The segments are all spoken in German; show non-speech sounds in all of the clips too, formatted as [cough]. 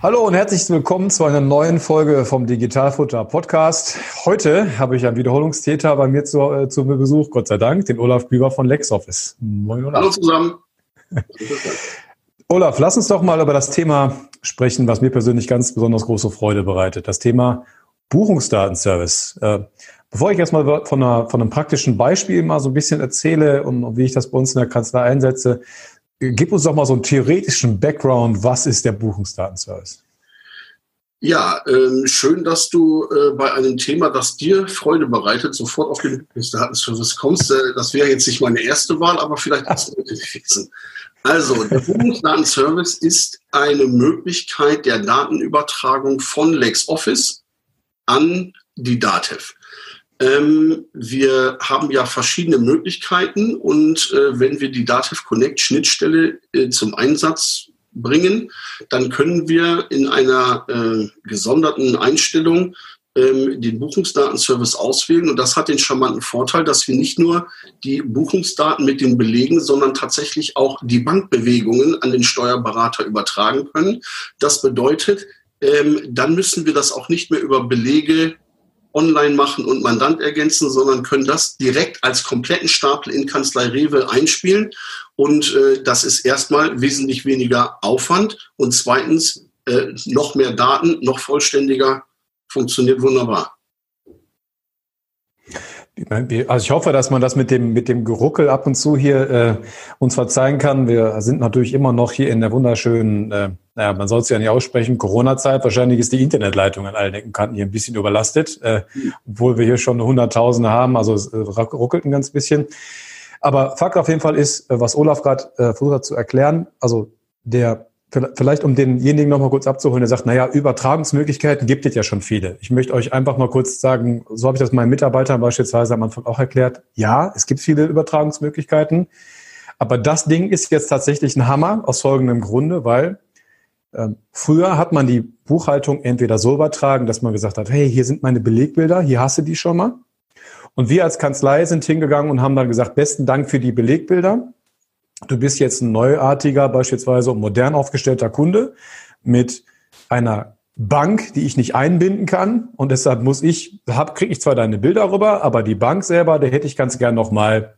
Hallo und herzlich willkommen zu einer neuen Folge vom Digitalfutter Podcast. Heute habe ich einen Wiederholungstäter bei mir zu, äh, zu Besuch, Gott sei Dank, den Olaf Büber von LexOffice. Moin Olaf. Hallo zusammen. [laughs] Olaf, lass uns doch mal über das Thema sprechen, was mir persönlich ganz besonders große Freude bereitet. Das Thema Buchungsdatenservice. Äh, bevor ich erstmal von, einer, von einem praktischen Beispiel mal so ein bisschen erzähle und wie ich das bei uns in der Kanzlei einsetze, Gib uns doch mal so einen theoretischen Background. Was ist der Buchungsdatenservice? Ja, ähm, schön, dass du äh, bei einem Thema, das dir Freude bereitet, sofort auf den Buchungsdatenservice kommst. Äh, das wäre jetzt nicht meine erste Wahl, aber vielleicht [laughs] hast du gewesen. Also, der Buchungsdatenservice ist eine Möglichkeit der Datenübertragung von LexOffice an die DATEV. Ähm, wir haben ja verschiedene Möglichkeiten und äh, wenn wir die Dativ Connect Schnittstelle äh, zum Einsatz bringen, dann können wir in einer äh, gesonderten Einstellung ähm, den Buchungsdatenservice auswählen. Und das hat den charmanten Vorteil, dass wir nicht nur die Buchungsdaten mit den Belegen, sondern tatsächlich auch die Bankbewegungen an den Steuerberater übertragen können. Das bedeutet, ähm, dann müssen wir das auch nicht mehr über Belege online machen und Mandant ergänzen, sondern können das direkt als kompletten Stapel in Kanzlei Rewe einspielen. Und äh, das ist erstmal wesentlich weniger Aufwand und zweitens äh, noch mehr Daten, noch vollständiger, funktioniert wunderbar. Also ich hoffe, dass man das mit dem, mit dem Geruckel ab und zu hier äh, uns verzeihen kann. Wir sind natürlich immer noch hier in der wunderschönen, äh, naja, man soll es ja nicht aussprechen, Corona-Zeit. Wahrscheinlich ist die Internetleitung an allen Ecken Kanten hier ein bisschen überlastet, äh, obwohl wir hier schon Hunderttausende haben. Also es äh, ruckelt ein ganz bisschen. Aber Fakt auf jeden Fall ist, äh, was Olaf gerade äh, versucht hat zu erklären, also der Vielleicht um denjenigen nochmal kurz abzuholen, der sagt, naja, Übertragungsmöglichkeiten gibt es ja schon viele. Ich möchte euch einfach mal kurz sagen, so habe ich das meinen Mitarbeitern beispielsweise am Anfang auch erklärt. Ja, es gibt viele Übertragungsmöglichkeiten. Aber das Ding ist jetzt tatsächlich ein Hammer aus folgendem Grunde, weil äh, früher hat man die Buchhaltung entweder so übertragen, dass man gesagt hat, hey, hier sind meine Belegbilder, hier hast du die schon mal. Und wir als Kanzlei sind hingegangen und haben dann gesagt, besten Dank für die Belegbilder du bist jetzt ein neuartiger, beispielsweise modern aufgestellter Kunde mit einer Bank, die ich nicht einbinden kann und deshalb muss ich, hab, kriege ich zwar deine Bilder rüber, aber die Bank selber, da hätte ich ganz gern noch mal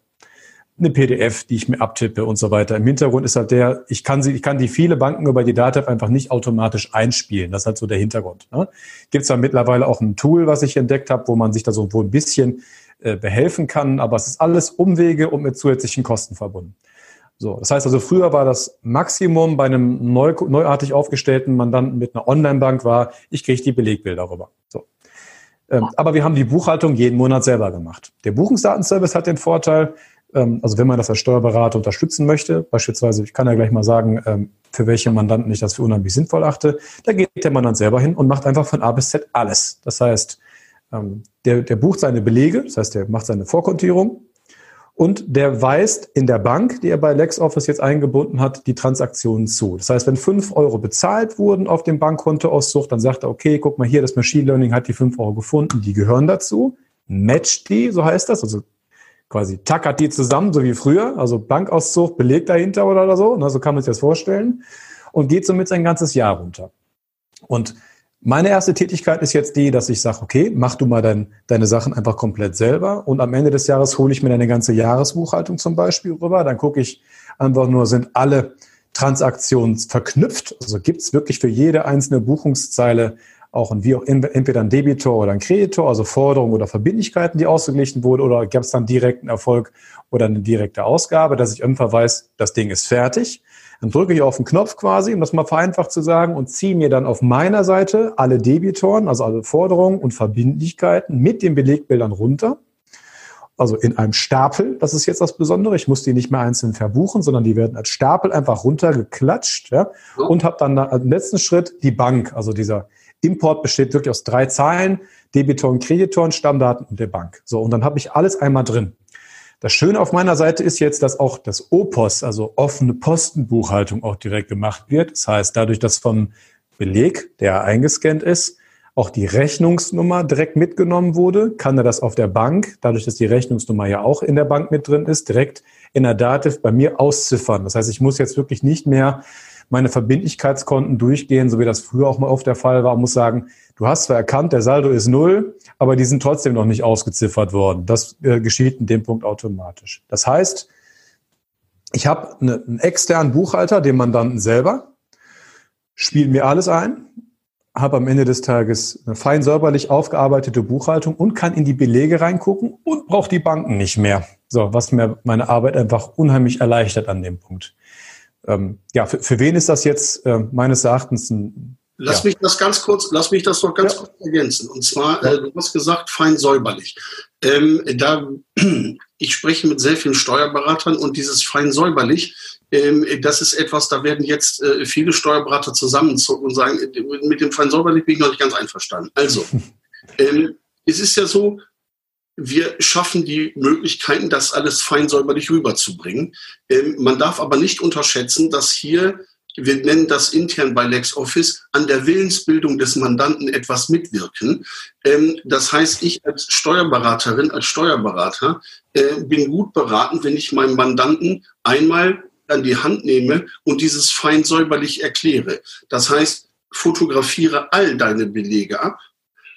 eine PDF, die ich mir abtippe und so weiter. Im Hintergrund ist halt der, ich kann sie, ich kann die viele Banken über die Datev einfach nicht automatisch einspielen. Das ist halt so der Hintergrund. Ne? Gibt es da mittlerweile auch ein Tool, was ich entdeckt habe, wo man sich da so wohl ein bisschen äh, behelfen kann, aber es ist alles Umwege und mit zusätzlichen Kosten verbunden. So, das heißt also, früher war das Maximum bei einem neu, neuartig aufgestellten Mandanten mit einer Online-Bank war, ich kriege die Belegbilder rüber. So. Ähm, aber wir haben die Buchhaltung jeden Monat selber gemacht. Der Buchungsdatenservice hat den Vorteil, ähm, also wenn man das als Steuerberater unterstützen möchte, beispielsweise, ich kann ja gleich mal sagen, ähm, für welche Mandanten ich das für unheimlich sinnvoll achte, da geht der Mandant selber hin und macht einfach von A bis Z alles. Das heißt, ähm, der, der bucht seine Belege, das heißt, der macht seine Vorkontierung, und der weist in der Bank, die er bei LexOffice jetzt eingebunden hat, die Transaktionen zu. Das heißt, wenn fünf Euro bezahlt wurden auf dem Bankkontoauszug, dann sagt er, okay, guck mal hier, das Machine Learning hat die fünf Euro gefunden, die gehören dazu. Matcht die, so heißt das, also quasi tackert die zusammen, so wie früher, also Bankauszug, Beleg dahinter oder so, so kann man sich das vorstellen, und geht somit sein ganzes Jahr runter. Und meine erste Tätigkeit ist jetzt die, dass ich sage, okay, mach du mal dein, deine Sachen einfach komplett selber und am Ende des Jahres hole ich mir deine ganze Jahresbuchhaltung zum Beispiel rüber. Dann gucke ich einfach nur, sind alle Transaktionen verknüpft? Also gibt es wirklich für jede einzelne Buchungszeile auch ein, wie auch entweder ein Debitor oder ein Kreditor, also Forderungen oder Verbindlichkeiten, die ausgeglichen wurden, oder gab es dann direkten Erfolg oder eine direkte Ausgabe, dass ich irgendwann weiß, das Ding ist fertig. Dann drücke ich auf den Knopf quasi, um das mal vereinfacht zu sagen, und ziehe mir dann auf meiner Seite alle Debitoren, also alle Forderungen und Verbindlichkeiten mit den Belegbildern runter. also in einem Stapel, das ist jetzt das Besondere. Ich muss die nicht mehr einzeln verbuchen, sondern die werden als Stapel einfach runtergeklatscht, ja, und habe dann im letzten Schritt die Bank, also dieser Import besteht wirklich aus drei Zahlen, Debitor und Kreditor und Stammdaten und der Bank. So, und dann habe ich alles einmal drin. Das Schöne auf meiner Seite ist jetzt, dass auch das OPOS, also offene Postenbuchhaltung, auch direkt gemacht wird. Das heißt, dadurch, dass vom Beleg, der eingescannt ist, auch die Rechnungsnummer direkt mitgenommen wurde, kann er das auf der Bank, dadurch, dass die Rechnungsnummer ja auch in der Bank mit drin ist, direkt in der Dativ bei mir ausziffern. Das heißt, ich muss jetzt wirklich nicht mehr meine Verbindlichkeitskonten durchgehen, so wie das früher auch mal oft der Fall war, und muss sagen, du hast zwar erkannt, der Saldo ist null, aber die sind trotzdem noch nicht ausgeziffert worden. Das äh, geschieht in dem Punkt automatisch. Das heißt, ich habe eine, einen externen Buchhalter, den Mandanten selber, spiele mir alles ein, habe am Ende des Tages eine fein säuberlich aufgearbeitete Buchhaltung und kann in die Belege reingucken und brauche die Banken nicht mehr. So, was mir meine Arbeit einfach unheimlich erleichtert an dem Punkt. Ähm, ja, für, für wen ist das jetzt äh, meines Erachtens ein Lass ja. mich das ganz kurz, lass mich das noch ganz ja. kurz ergänzen. Und zwar, äh, du hast gesagt, fein säuberlich. Ähm, da, [clears throat] ich spreche mit sehr vielen Steuerberatern und dieses fein säuberlich, ähm, das ist etwas, da werden jetzt äh, viele Steuerberater zusammenzucken und sagen, äh, mit dem fein säuberlich bin ich noch nicht ganz einverstanden. Also, [laughs] ähm, es ist ja so, wir schaffen die Möglichkeiten, das alles fein säuberlich rüberzubringen. Ähm, man darf aber nicht unterschätzen, dass hier, wir nennen das intern bei LexOffice, an der Willensbildung des Mandanten etwas mitwirken. Ähm, das heißt, ich als Steuerberaterin, als Steuerberater äh, bin gut beraten, wenn ich meinem Mandanten einmal an die Hand nehme und dieses fein säuberlich erkläre. Das heißt, fotografiere all deine Belege ab,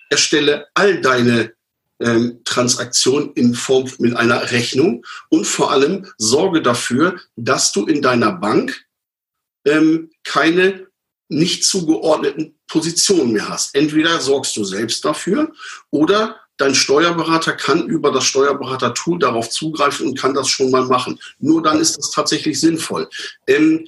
erstelle all deine ähm, Transaktion in Form mit einer Rechnung und vor allem sorge dafür, dass du in deiner Bank ähm, keine nicht zugeordneten Positionen mehr hast. Entweder sorgst du selbst dafür oder dein Steuerberater kann über das Steuerberater-Tool darauf zugreifen und kann das schon mal machen. Nur dann ist das tatsächlich sinnvoll. Ähm,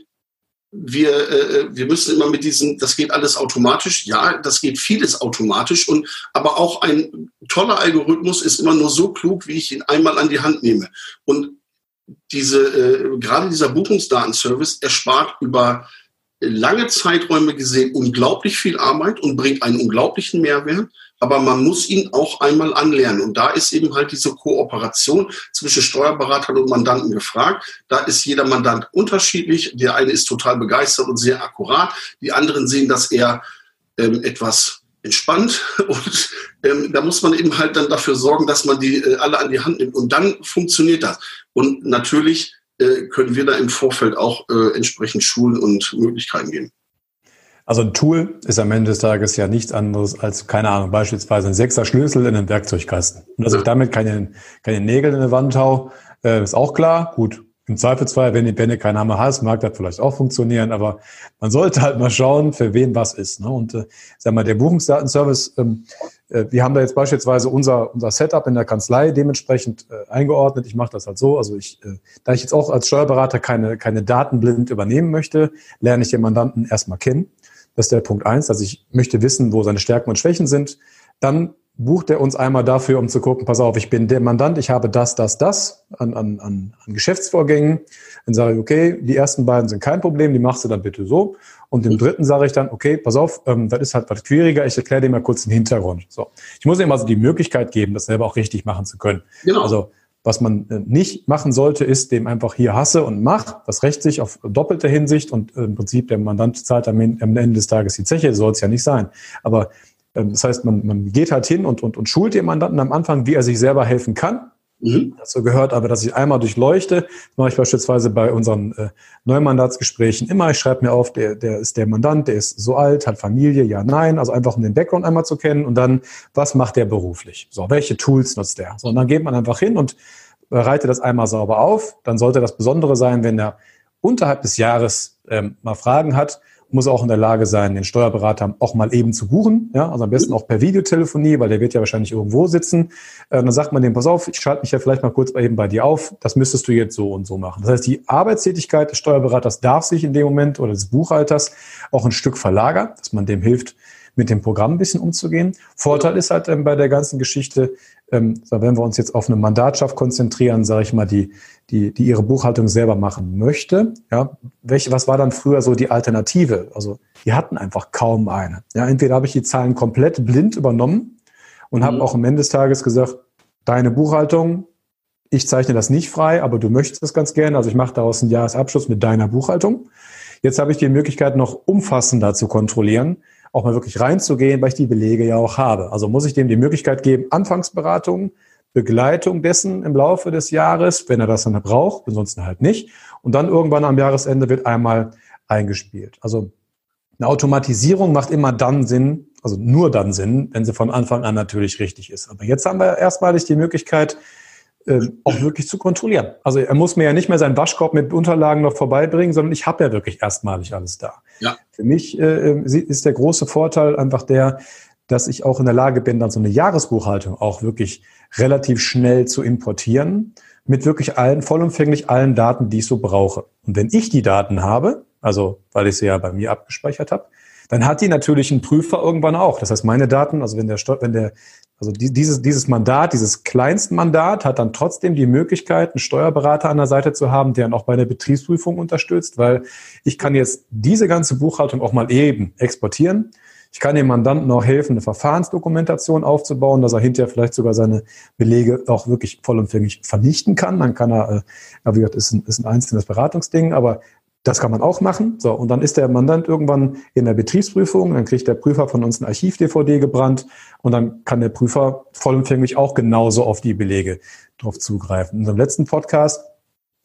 wir, äh, wir müssen immer mit diesem, das geht alles automatisch. Ja, das geht vieles automatisch. Und aber auch ein toller Algorithmus ist immer nur so klug, wie ich ihn einmal an die Hand nehme. Und diese, äh, gerade dieser Buchungsdatenservice erspart über lange Zeiträume gesehen unglaublich viel Arbeit und bringt einen unglaublichen Mehrwert aber man muss ihn auch einmal anlernen. Und da ist eben halt diese Kooperation zwischen Steuerberatern und Mandanten gefragt. Da ist jeder Mandant unterschiedlich. Der eine ist total begeistert und sehr akkurat. Die anderen sehen das eher ähm, etwas entspannt. [laughs] Und ähm, da muss man eben halt dann dafür sorgen, dass man die äh, alle an die Hand nimmt. Und dann funktioniert das. Und natürlich äh, können wir da im Vorfeld auch äh, entsprechend Schulen und Möglichkeiten geben. Also ein Tool ist am Ende des Tages ja nichts anderes als, keine Ahnung, beispielsweise ein sechser Schlüssel in einem Werkzeugkasten. Und dass ich damit keine, keine Nägel in der Wand hau, äh, ist auch klar. Gut, im Zweifelsfall, wenn die Bände kein Hammer hast, mag das vielleicht auch funktionieren, aber man sollte halt mal schauen, für wen was ist. Ne? Und äh, sag mal, der Buchungsdatenservice, ähm, äh, wir haben da jetzt beispielsweise unser, unser Setup in der Kanzlei dementsprechend äh, eingeordnet. Ich mache das halt so. Also ich, äh, da ich jetzt auch als Steuerberater keine, keine Daten blind übernehmen möchte, lerne ich den Mandanten erstmal kennen. Das ist der Punkt eins. Also ich möchte wissen, wo seine Stärken und Schwächen sind. Dann bucht er uns einmal dafür, um zu gucken, pass auf, ich bin der Mandant, ich habe das, das, das an, an, an, an Geschäftsvorgängen. Dann sage ich, okay, die ersten beiden sind kein Problem, die machst du dann bitte so. Und dem dritten sage ich dann, okay, pass auf, ähm, das ist halt was schwieriger, ich erkläre dir mal kurz den Hintergrund. So. Ich muss ihm also die Möglichkeit geben, das selber auch richtig machen zu können. Genau. Also was man äh, nicht machen sollte, ist dem einfach hier hasse und mach. Das rächt sich auf doppelte Hinsicht und äh, im Prinzip der Mandant zahlt am Ende des Tages die Zeche, soll es ja nicht sein. Aber das heißt, man, man geht halt hin und, und, und schult den Mandanten am Anfang, wie er sich selber helfen kann. Mhm. Dazu gehört aber, dass ich einmal durchleuchte. Das mache ich beispielsweise bei unseren äh, Neumandatsgesprächen immer. Ich schreibe mir auf, der, der ist der Mandant, der ist so alt, hat Familie, ja, nein. Also einfach um den Background einmal zu kennen und dann, was macht der beruflich? So, welche Tools nutzt der? So, und dann geht man einfach hin und bereite das einmal sauber auf. Dann sollte das Besondere sein, wenn er unterhalb des Jahres ähm, mal Fragen hat, muss auch in der Lage sein, den Steuerberater auch mal eben zu buchen. Ja, also am besten auch per Videotelefonie, weil der wird ja wahrscheinlich irgendwo sitzen. Äh, dann sagt man dem, pass auf, ich schalte mich ja vielleicht mal kurz eben bei dir auf. Das müsstest du jetzt so und so machen. Das heißt, die Arbeitstätigkeit des Steuerberaters darf sich in dem Moment oder des Buchhalters auch ein Stück verlagern, dass man dem hilft, mit dem Programm ein bisschen umzugehen. Vorteil ist halt ähm, bei der ganzen Geschichte, ähm, wenn wir uns jetzt auf eine Mandatschaft konzentrieren, sage ich mal, die, die, die ihre Buchhaltung selber machen möchte. Ja, welche, was war dann früher so die Alternative? Also die hatten einfach kaum eine. Ja, entweder habe ich die Zahlen komplett blind übernommen und mhm. habe auch am Ende des Tages gesagt, deine Buchhaltung, ich zeichne das nicht frei, aber du möchtest das ganz gerne. Also ich mache daraus einen Jahresabschluss mit deiner Buchhaltung. Jetzt habe ich die Möglichkeit, noch umfassender zu kontrollieren, auch mal wirklich reinzugehen, weil ich die Belege ja auch habe. Also muss ich dem die Möglichkeit geben, Anfangsberatung, Begleitung dessen im Laufe des Jahres, wenn er das dann braucht, ansonsten halt nicht. Und dann irgendwann am Jahresende wird einmal eingespielt. Also eine Automatisierung macht immer dann Sinn, also nur dann Sinn, wenn sie von Anfang an natürlich richtig ist. Aber jetzt haben wir erstmalig die Möglichkeit, äh, auch wirklich zu kontrollieren. Also er muss mir ja nicht mehr seinen Waschkorb mit Unterlagen noch vorbeibringen, sondern ich habe ja wirklich erstmalig alles da. Ja. Für mich äh, ist der große Vorteil einfach der, dass ich auch in der Lage bin, dann so eine Jahresbuchhaltung auch wirklich relativ schnell zu importieren, mit wirklich allen, vollumfänglich allen Daten, die ich so brauche. Und wenn ich die Daten habe, also weil ich sie ja bei mir abgespeichert habe, dann hat die natürlich ein Prüfer irgendwann auch. Das heißt, meine Daten, also wenn der, wenn der also dieses, dieses Mandat, dieses Kleinstmandat hat dann trotzdem die Möglichkeit, einen Steuerberater an der Seite zu haben, der dann auch bei der Betriebsprüfung unterstützt, weil ich kann jetzt diese ganze Buchhaltung auch mal eben exportieren. Ich kann dem Mandanten auch helfen, eine Verfahrensdokumentation aufzubauen, dass er hinterher vielleicht sogar seine Belege auch wirklich vollumfänglich vernichten kann. Dann kann er, äh, wie gesagt, ist ein, ist ein einzelnes Beratungsding, aber das kann man auch machen. So, und dann ist der Mandant irgendwann in der Betriebsprüfung, dann kriegt der Prüfer von uns ein Archiv-DVD gebrannt und dann kann der Prüfer vollumfänglich auch genauso auf die Belege drauf zugreifen. In unserem letzten Podcast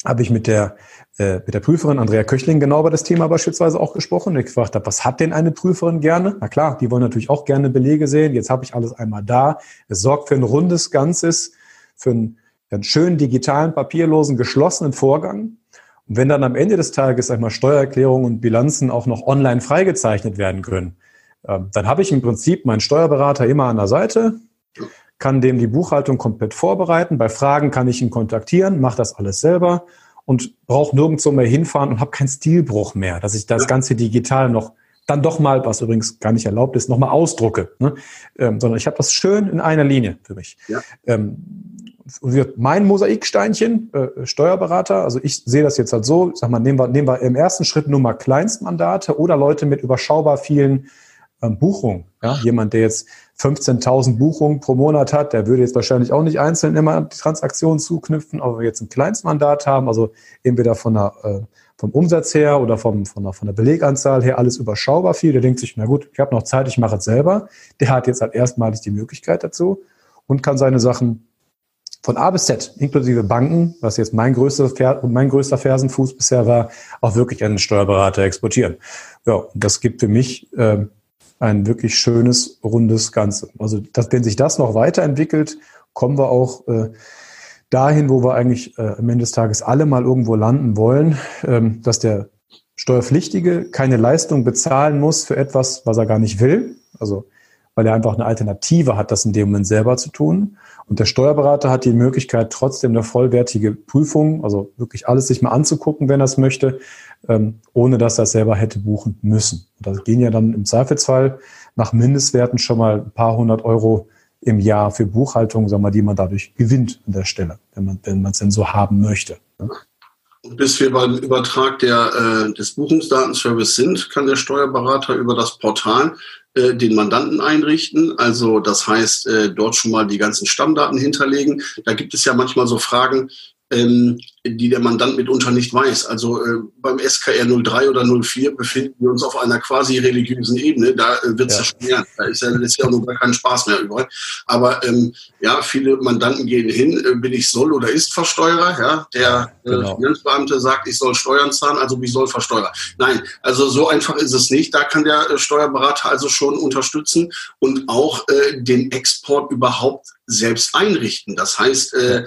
habe ich mit der, äh, mit der Prüferin Andrea Köchling genau über das Thema beispielsweise auch gesprochen. Ich gefragt habe, was hat denn eine Prüferin gerne? Na klar, die wollen natürlich auch gerne Belege sehen. Jetzt habe ich alles einmal da. Es sorgt für ein rundes Ganzes, für einen, einen schönen digitalen, papierlosen, geschlossenen Vorgang. Und wenn dann am Ende des Tages, sag ich mal, Steuererklärungen und Bilanzen auch noch online freigezeichnet werden können, ähm, dann habe ich im Prinzip meinen Steuerberater immer an der Seite, kann dem die Buchhaltung komplett vorbereiten. Bei Fragen kann ich ihn kontaktieren, mache das alles selber und brauche nirgendwo mehr hinfahren und habe keinen Stilbruch mehr, dass ich das Ganze digital noch dann doch mal, was übrigens gar nicht erlaubt ist, nochmal ausdrucke. Ne? Ähm, sondern ich habe das schön in einer Linie für mich. Ja. Ähm, mein Mosaiksteinchen, äh, Steuerberater, also ich sehe das jetzt halt so, sag mal, nehmen wir, nehmen wir im ersten Schritt nur mal Kleinstmandate oder Leute mit überschaubar vielen ähm, Buchungen. Ja? Jemand, der jetzt 15.000 Buchungen pro Monat hat, der würde jetzt wahrscheinlich auch nicht einzeln immer die Transaktionen zuknüpfen, aber wir jetzt ein Kleinstmandat haben, also entweder von der, äh, vom Umsatz her oder vom, von, der, von der Beleganzahl her alles überschaubar viel, der denkt sich, na gut, ich habe noch Zeit, ich mache es selber. Der hat jetzt halt erstmalig die Möglichkeit dazu und kann seine Sachen von A bis Z, inklusive Banken, was jetzt mein größter, mein größter Fersenfuß bisher war, auch wirklich den Steuerberater exportieren. Ja, das gibt für mich äh, ein wirklich schönes, rundes Ganze. Also, dass, wenn sich das noch weiterentwickelt, kommen wir auch äh, dahin, wo wir eigentlich äh, am Ende des Tages alle mal irgendwo landen wollen, ähm, dass der Steuerpflichtige keine Leistung bezahlen muss für etwas, was er gar nicht will. Also weil er einfach eine Alternative hat, das in dem Moment selber zu tun. Und der Steuerberater hat die Möglichkeit, trotzdem eine vollwertige Prüfung, also wirklich alles sich mal anzugucken, wenn er es möchte, ähm, ohne dass er es selber hätte buchen müssen. Da gehen ja dann im Zweifelsfall nach Mindestwerten schon mal ein paar hundert Euro im Jahr für Buchhaltung, sagen wir, die man dadurch gewinnt an der Stelle, wenn man wenn es denn so haben möchte. Und bis wir beim Übertrag der, äh, des Buchungsdatenservice sind, kann der Steuerberater über das Portal äh, den Mandanten einrichten. Also das heißt, äh, dort schon mal die ganzen Stammdaten hinterlegen. Da gibt es ja manchmal so Fragen, ähm, die der Mandant mitunter nicht weiß. Also äh, beim SKR 03 oder 04 befinden wir uns auf einer quasi religiösen Ebene. Da äh, wird es ja. ja schwer. Da ist ja letztes Jahr noch gar kein Spaß mehr übrig. Aber ähm, ja, viele Mandanten gehen hin, äh, bin ich Soll- oder Ist-Versteuerer. Ja? Der äh, genau. Finanzbeamte sagt, ich soll Steuern zahlen, also ich soll versteuern. Nein, also so einfach ist es nicht. Da kann der äh, Steuerberater also schon unterstützen und auch äh, den Export überhaupt selbst einrichten. Das heißt, äh,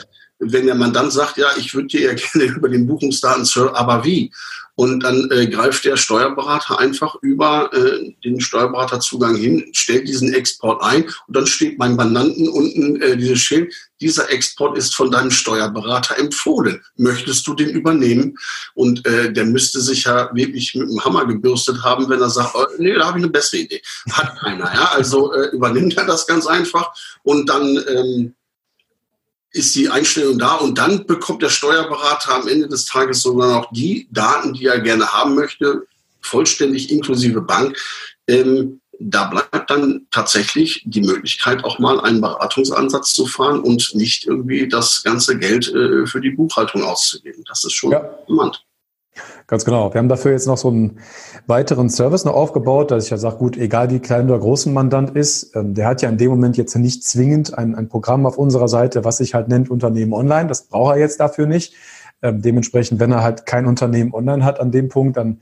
wenn der Mandant sagt, ja, ich würde dir ja [laughs] gerne über den Buchungsdaten, aber wie? Und dann äh, greift der Steuerberater einfach über äh, den Steuerberaterzugang hin, stellt diesen Export ein und dann steht beim Mandanten unten äh, dieses Schild, dieser Export ist von deinem Steuerberater empfohlen. Möchtest du den übernehmen? Und äh, der müsste sich ja wirklich mit dem Hammer gebürstet haben, wenn er sagt, oh, nee, da habe ich eine bessere Idee. Hat keiner. Ja? Also äh, übernimmt er das ganz einfach und dann ähm, ist die Einstellung da und dann bekommt der Steuerberater am Ende des Tages sogar noch die Daten, die er gerne haben möchte, vollständig inklusive Bank. Ähm, da bleibt dann tatsächlich die Möglichkeit, auch mal einen Beratungsansatz zu fahren und nicht irgendwie das ganze Geld äh, für die Buchhaltung auszugeben. Das ist schon ja. Spannend. Ganz genau. Wir haben dafür jetzt noch so einen weiteren Service noch aufgebaut, dass ich ja sage, gut, egal wie klein oder groß ein Mandant ist, ähm, der hat ja in dem Moment jetzt nicht zwingend ein, ein Programm auf unserer Seite, was sich halt nennt Unternehmen online. Das braucht er jetzt dafür nicht. Ähm, dementsprechend, wenn er halt kein Unternehmen online hat an dem Punkt, dann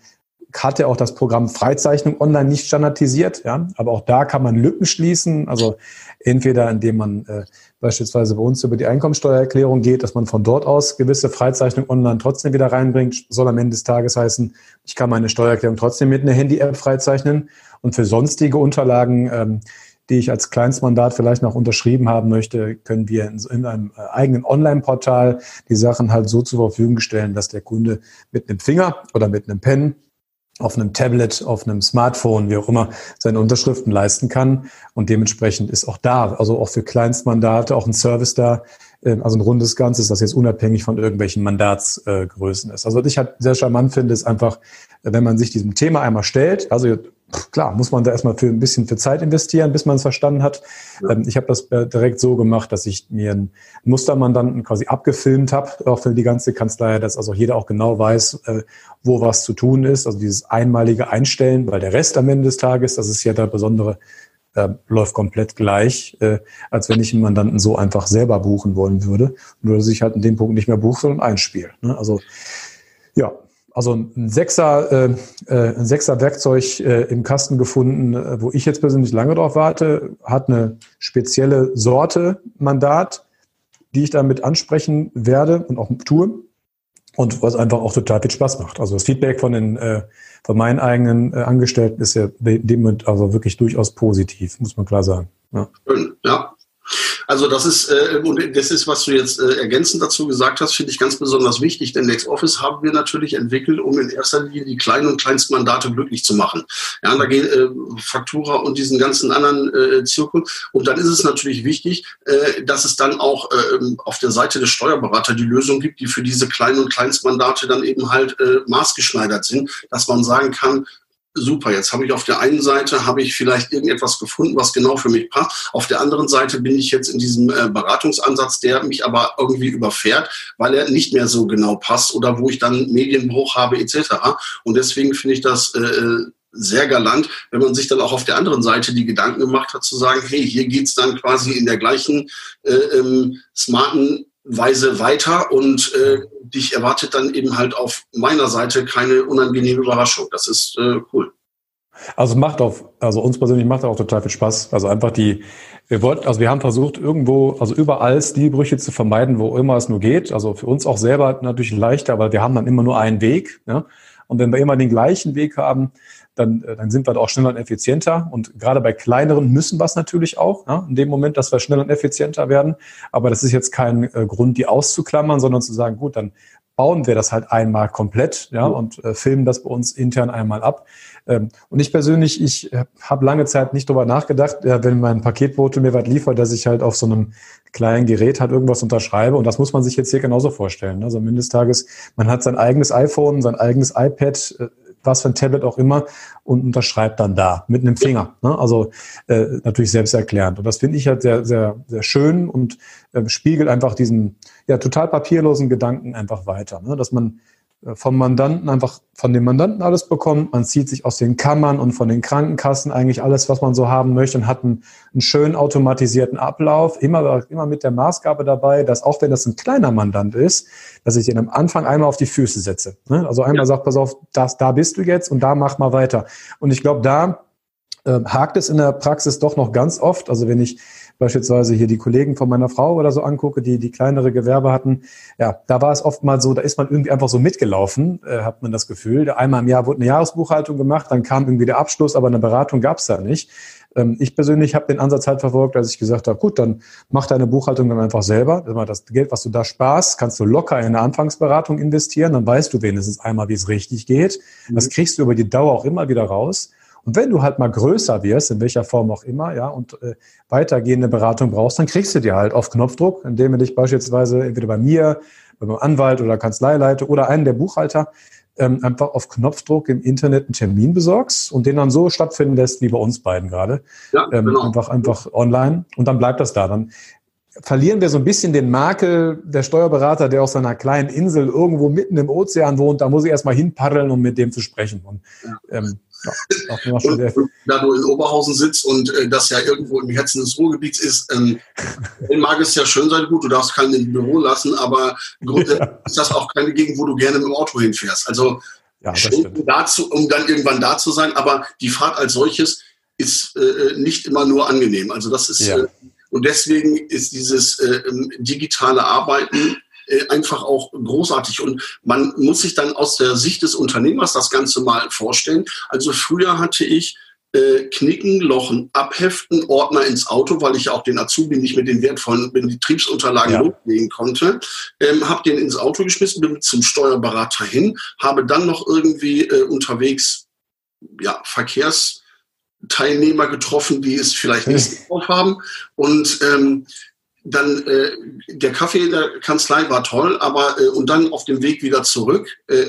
hat er auch das Programm Freizeichnung online nicht standardisiert, ja, aber auch da kann man Lücken schließen. Also entweder indem man äh, beispielsweise bei uns über die Einkommensteuererklärung geht, dass man von dort aus gewisse Freizeichnung online trotzdem wieder reinbringt, soll am Ende des Tages heißen, ich kann meine Steuererklärung trotzdem mit einer Handy-App freizeichnen. Und für sonstige Unterlagen, ähm, die ich als Kleinstmandat vielleicht noch unterschrieben haben möchte, können wir in, in einem äh, eigenen Online-Portal die Sachen halt so zur Verfügung stellen, dass der Kunde mit einem Finger oder mit einem Pen auf einem Tablet, auf einem Smartphone, wie auch immer, seine Unterschriften leisten kann. Und dementsprechend ist auch da, also auch für Kleinstmandate, auch ein Service da, also ein rundes Ganzes, das jetzt unabhängig von irgendwelchen Mandatsgrößen ist. Also was ich halt sehr charmant finde, ist einfach, wenn man sich diesem Thema einmal stellt, also klar, muss man da erstmal für ein bisschen für Zeit investieren, bis man es verstanden hat. Ja. Ähm, ich habe das äh, direkt so gemacht, dass ich mir einen Mustermandanten quasi abgefilmt habe, auch für die ganze Kanzlei, dass also jeder auch genau weiß, äh, wo was zu tun ist. Also dieses einmalige Einstellen, weil der Rest am Ende des Tages, das ist ja der besondere äh, läuft komplett gleich, äh, als wenn ich einen Mandanten so einfach selber buchen wollen würde. Nur dass ich halt in dem Punkt nicht mehr buche, sondern einspiele. Ne? Also ja, also ein Sechser, äh, äh, ein Sechser Werkzeug äh, im Kasten gefunden, äh, wo ich jetzt persönlich lange drauf warte, hat eine spezielle Sorte Mandat, die ich damit ansprechen werde und auch tue. Und was einfach auch total viel Spaß macht. Also das Feedback von den äh, von meinen eigenen äh, Angestellten ist ja dem also wirklich durchaus positiv, muss man klar sagen. Ja, ja also das ist, äh, und das ist, was du jetzt äh, ergänzend dazu gesagt hast, finde ich ganz besonders wichtig, denn LexOffice haben wir natürlich entwickelt, um in erster Linie die kleinen und kleinsten Mandate glücklich zu machen. Ja, da geht äh, Faktura und diesen ganzen anderen äh, Zirkel. Und dann ist es natürlich wichtig, äh, dass es dann auch äh, auf der Seite des Steuerberaters die Lösung gibt, die für diese kleinen und Kleinstmandate dann eben halt äh, maßgeschneidert sind, dass man sagen kann, super, jetzt habe ich auf der einen Seite habe ich vielleicht irgendetwas gefunden, was genau für mich passt. Auf der anderen Seite bin ich jetzt in diesem äh, Beratungsansatz, der mich aber irgendwie überfährt, weil er nicht mehr so genau passt oder wo ich dann Medienbruch habe etc. Und deswegen finde ich das äh, sehr galant, wenn man sich dann auch auf der anderen Seite die Gedanken gemacht hat, zu sagen, hey, hier geht's dann quasi in der gleichen äh, ähm, smarten Weise weiter und äh, dich erwartet dann eben halt auf meiner Seite keine unangenehme Überraschung. Das ist äh, cool. Also macht auf, also uns persönlich macht auch total viel Spaß. Also einfach die, wir wollten, also wir haben versucht irgendwo, also überall Stilbrüche zu vermeiden, wo immer es nur geht. Also für uns auch selber natürlich leichter, weil wir haben dann immer nur einen Weg. Ja? Und wenn wir immer den gleichen Weg haben, dann, äh, dann sind wir auch schneller und effizienter. Und gerade bei kleineren müssen wir es natürlich auch, ja, in dem Moment, dass wir schneller und effizienter werden. Aber das ist jetzt kein äh, Grund, die auszuklammern, sondern zu sagen, gut, dann bauen wir das halt einmal komplett ja, und äh, filmen das bei uns intern einmal ab. Ähm, und ich persönlich, ich äh, habe lange Zeit nicht drüber nachgedacht, äh, wenn mein Paketbote mir was liefert, dass ich halt auf so einem kleinen Gerät halt irgendwas unterschreibe. Und das muss man sich jetzt hier genauso vorstellen. Ne? Also am Ende des Tages, man hat sein eigenes iPhone, sein eigenes iPad, äh, was für ein Tablet auch immer und unterschreibt dann da mit einem Finger. Ne? Also äh, natürlich selbsterklärend. Und das finde ich halt sehr, sehr, sehr schön und äh, spiegelt einfach diesen ja total papierlosen Gedanken einfach weiter. Ne? Dass man vom Mandanten einfach von dem Mandanten alles bekommt. Man zieht sich aus den Kammern und von den Krankenkassen eigentlich alles, was man so haben möchte und hat einen, einen schön automatisierten Ablauf. Immer, immer mit der Maßgabe dabei, dass auch wenn das ein kleiner Mandant ist, dass ich ihn am Anfang einmal auf die Füße setze. Ne? Also einmal ja. sagt, pass auf, das, da bist du jetzt und da mach mal weiter. Und ich glaube, da äh, hakt es in der Praxis doch noch ganz oft. Also wenn ich beispielsweise hier die Kollegen von meiner Frau oder so angucke, die die kleinere Gewerbe hatten, ja, da war es oft mal so, da ist man irgendwie einfach so mitgelaufen, äh, hat man das Gefühl. Einmal im Jahr wurde eine Jahresbuchhaltung gemacht, dann kam irgendwie der Abschluss, aber eine Beratung gab es da nicht. Ähm, ich persönlich habe den Ansatz halt verfolgt, als ich gesagt habe, gut, dann mach deine Buchhaltung dann einfach selber. Das Geld, was du da sparst, kannst du locker in eine Anfangsberatung investieren, dann weißt du wenigstens einmal, wie es richtig geht. Mhm. Das kriegst du über die Dauer auch immer wieder raus. Und wenn du halt mal größer wirst, in welcher Form auch immer, ja, und äh, weitergehende Beratung brauchst, dann kriegst du dir halt auf Knopfdruck, indem du dich beispielsweise entweder bei mir, bei meinem Anwalt oder Kanzleileiter oder einen der Buchhalter ähm, einfach auf Knopfdruck im Internet einen Termin besorgst und den dann so stattfinden lässt wie bei uns beiden gerade. Ja, ähm, genau. Einfach, einfach online und dann bleibt das da. Dann verlieren wir so ein bisschen den Makel der Steuerberater, der auf seiner kleinen Insel irgendwo mitten im Ozean wohnt. Da muss ich erstmal hinpaddeln, um mit dem zu sprechen. Und, ähm, ja, da du in Oberhausen sitzt und äh, das ja irgendwo im Herzen des Ruhrgebiets ist, ähm, mag es ja schön sein, gut, du darfst keinen im Büro lassen, aber grundsätzlich ja. ist das auch keine Gegend, wo du gerne mit dem Auto hinfährst. Also ja, dazu, um dann irgendwann da zu sein, aber die Fahrt als solches ist äh, nicht immer nur angenehm. Also das ist ja. äh, und deswegen ist dieses äh, ähm, digitale Arbeiten äh, einfach auch großartig. Und man muss sich dann aus der Sicht des Unternehmers das Ganze mal vorstellen. Also früher hatte ich äh, Knicken, Lochen, Abheften, Ordner ins Auto, weil ich auch den Azubi nicht mit den wertvollen Betriebsunterlagen ja. loslegen konnte. Ähm, habe den ins Auto geschmissen, bin zum Steuerberater hin, habe dann noch irgendwie äh, unterwegs ja, Verkehrsteilnehmer getroffen, die es vielleicht nicht [laughs] drauf haben. Und ähm, dann äh, der Kaffee in der Kanzlei war toll, aber äh, und dann auf dem Weg wieder zurück, äh,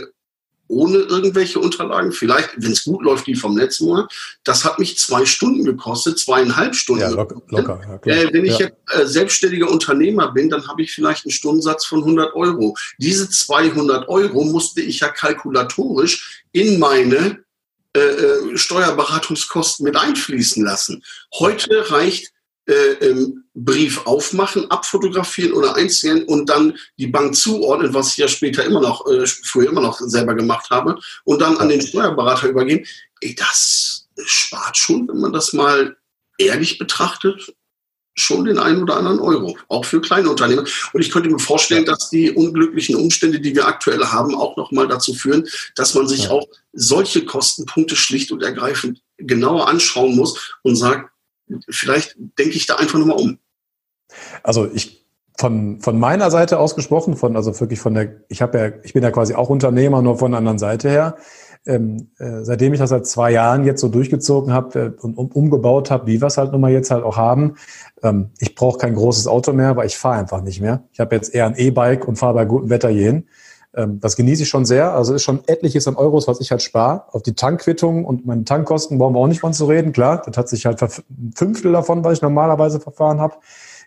ohne irgendwelche Unterlagen, vielleicht, wenn es gut läuft, die vom letzten Monat. Das hat mich zwei Stunden gekostet, zweieinhalb Stunden. Ja, locker. locker ja, äh, wenn ich ja. jetzt äh, selbstständiger Unternehmer bin, dann habe ich vielleicht einen Stundensatz von 100 Euro. Diese 200 Euro musste ich ja kalkulatorisch in meine äh, äh, Steuerberatungskosten mit einfließen lassen. Heute reicht ähm, Brief aufmachen, abfotografieren oder einscannen und dann die Bank zuordnen, was ich ja später immer noch, äh, früher immer noch selber gemacht habe, und dann an den Steuerberater übergeben. Ey, das spart schon, wenn man das mal ehrlich betrachtet, schon den einen oder anderen Euro, auch für kleine Unternehmen. Und ich könnte mir vorstellen, dass die unglücklichen Umstände, die wir aktuell haben, auch nochmal dazu führen, dass man sich auch solche Kostenpunkte schlicht und ergreifend genauer anschauen muss und sagt, vielleicht denke ich da einfach nochmal um. Also ich von, von meiner Seite aus gesprochen, von, also wirklich von der, ich habe ja, ich bin ja quasi auch Unternehmer, nur von der anderen Seite her. Ähm, äh, seitdem ich das seit zwei Jahren jetzt so durchgezogen habe äh, und um, umgebaut habe, wie wir es halt nun mal jetzt halt auch haben, ähm, ich brauche kein großes Auto mehr, weil ich fahre einfach nicht mehr. Ich habe jetzt eher ein E-Bike und fahre bei gutem Wetter hierhin. Ähm, das genieße ich schon sehr. Also ist schon etliches an Euros, was ich halt spare. Auf die Tankquittung und meine Tankkosten brauchen wir auch nicht von zu reden. Klar, das hat sich halt ein Fünftel davon, was ich normalerweise verfahren habe.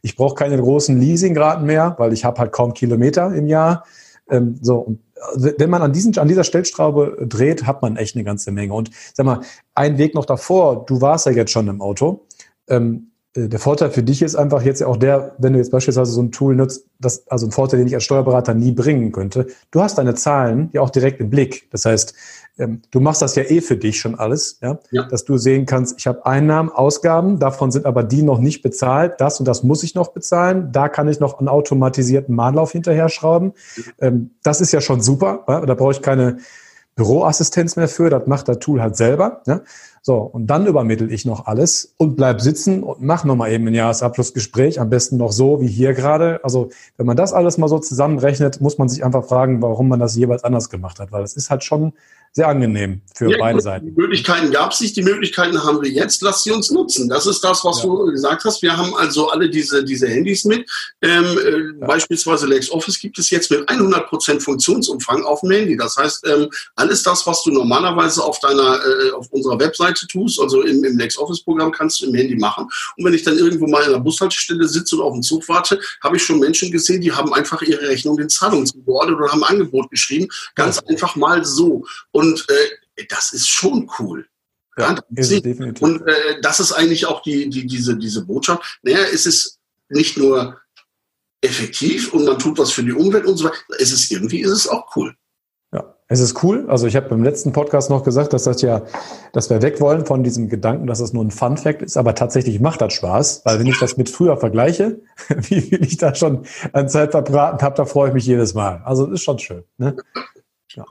Ich brauche keine großen Leasingraten mehr, weil ich habe halt kaum Kilometer im Jahr. Ähm, so, und äh, wenn man an, diesen, an dieser Stellstraube dreht, hat man echt eine ganze Menge. Und sag mal, ein Weg noch davor, du warst ja jetzt schon im Auto. Ähm, äh, der Vorteil für dich ist einfach jetzt auch der, wenn du jetzt beispielsweise so ein Tool nutzt, das, also ein Vorteil, den ich als Steuerberater nie bringen könnte. Du hast deine Zahlen ja auch direkt im Blick. Das heißt, ähm, du machst das ja eh für dich schon alles, ja? ja. dass du sehen kannst, ich habe Einnahmen, Ausgaben, davon sind aber die noch nicht bezahlt, das und das muss ich noch bezahlen, da kann ich noch einen automatisierten Mahnlauf hinterher schrauben. Ähm, das ist ja schon super, da brauche ich keine Büroassistenz mehr für, das macht das Tool halt selber. Ja? So, und dann übermittel ich noch alles und bleib sitzen und mach nochmal eben ein Jahresabschlussgespräch, am besten noch so wie hier gerade. Also wenn man das alles mal so zusammenrechnet, muss man sich einfach fragen, warum man das jeweils anders gemacht hat, weil das ist halt schon sehr angenehm für ja, beide Seiten. Die Möglichkeiten gab es nicht, die Möglichkeiten haben wir jetzt. Lass sie uns nutzen. Das ist das, was ja. du gesagt hast. Wir haben also alle diese, diese Handys mit. Ähm, äh, ja. Beispielsweise LexOffice gibt es jetzt mit 100% Funktionsumfang auf dem Handy. Das heißt, ähm, alles das, was du normalerweise auf deiner, äh, auf unserer Webseite tust, also im, im LexOffice-Programm, kannst du im Handy machen. Und wenn ich dann irgendwo mal in einer Bushaltestelle sitze und auf den Zug warte, habe ich schon Menschen gesehen, die haben einfach ihre Rechnung den Zahlungen zugeordnet oder haben ein Angebot geschrieben. Ganz einfach mal so. Und äh, das ist schon cool. Ja. Und äh, das ist eigentlich auch die, die, diese, diese Botschaft. Naja, es ist nicht nur effektiv und man tut was für die Umwelt und so weiter. Es ist irgendwie ist es auch cool. Es ist cool. Also ich habe beim letzten Podcast noch gesagt, dass das ja, dass wir weg wollen von diesem Gedanken, dass das nur ein Fun Fact ist, aber tatsächlich macht das Spaß, weil wenn ich das mit früher vergleiche, [laughs] wie viel ich da schon an Zeit verbraten habe, da freue ich mich jedes Mal. Also ist schon schön. Ne? Ja.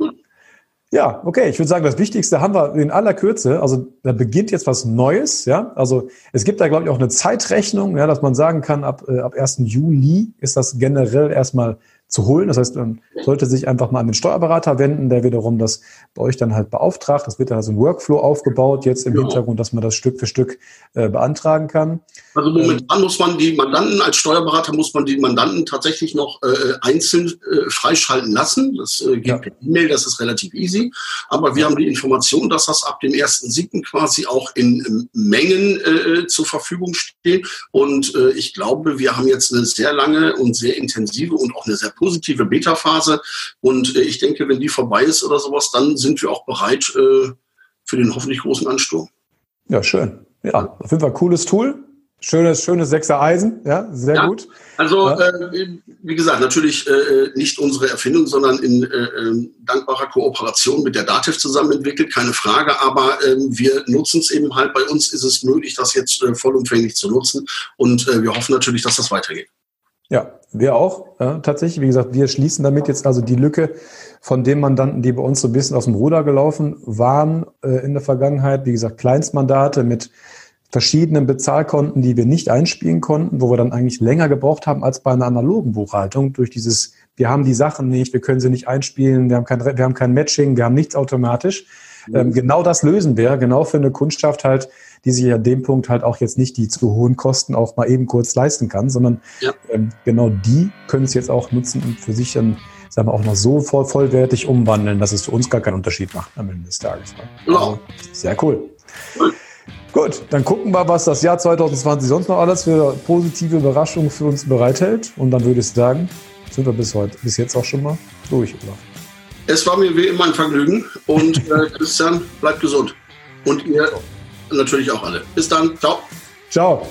Ja, okay. Ich würde sagen, das Wichtigste haben wir in aller Kürze. Also da beginnt jetzt was Neues. Ja, also es gibt da glaube ich auch eine Zeitrechnung, ja, dass man sagen kann, ab äh, ab 1. Juli ist das generell erstmal zu holen. Das heißt, man sollte sich einfach mal an den Steuerberater wenden, der wiederum das bei euch dann halt beauftragt. Das wird dann also ein Workflow aufgebaut jetzt im ja. Hintergrund, dass man das Stück für Stück äh, beantragen kann. Also momentan ähm, muss man die Mandanten, als Steuerberater muss man die Mandanten tatsächlich noch äh, einzeln äh, freischalten lassen. Das äh, geht ja. per E-Mail, das ist relativ easy. Aber wir haben die Information, dass das ab dem 1.7. quasi auch in Mengen äh, zur Verfügung steht. Und äh, ich glaube, wir haben jetzt eine sehr lange und sehr intensive und auch eine sehr positive Beta-Phase. Und äh, ich denke, wenn die vorbei ist oder sowas, dann sind wir auch bereit äh, für den hoffentlich großen Ansturm. Ja, schön. Ja, auf jeden Fall cooles Tool. Schönes, schönes Sechser Eisen, ja, sehr ja, gut. Also, ja. äh, wie gesagt, natürlich äh, nicht unsere Erfindung, sondern in äh, ähm, dankbarer Kooperation mit der DATEV zusammen entwickelt, keine Frage. Aber ähm, wir nutzen es eben halt. Bei uns ist es möglich, das jetzt äh, vollumfänglich zu nutzen. Und wir hoffen natürlich, dass das weitergeht. Ja, wir auch. Ja, tatsächlich, wie gesagt, wir schließen damit jetzt also die Lücke von den Mandanten, die bei uns so ein bisschen aus dem Ruder gelaufen waren äh, in der Vergangenheit. Wie gesagt, Kleinstmandate mit verschiedenen Bezahlkonten, die wir nicht einspielen konnten, wo wir dann eigentlich länger gebraucht haben als bei einer analogen Buchhaltung durch dieses, wir haben die Sachen nicht, wir können sie nicht einspielen, wir haben kein, wir haben kein Matching, wir haben nichts automatisch. Mhm. Ähm, genau das lösen wir, genau für eine Kundschaft halt, die sich an dem Punkt halt auch jetzt nicht die zu hohen Kosten auch mal eben kurz leisten kann, sondern ja. ähm, genau die können es jetzt auch nutzen und für sich dann sagen wir auch noch so voll, vollwertig umwandeln, dass es für uns gar keinen Unterschied macht am Ende des Tages. Genau. Also, sehr cool. Gut, dann gucken wir, was das Jahr 2020 sonst noch alles für positive Überraschungen für uns bereithält. Und dann würde ich sagen, sind wir bis heute, bis jetzt auch schon mal durch, oder? Es war mir wie immer ein Vergnügen und äh, [laughs] Christian, bleibt gesund. Und ihr natürlich auch alle. Bis dann. Ciao. Ciao.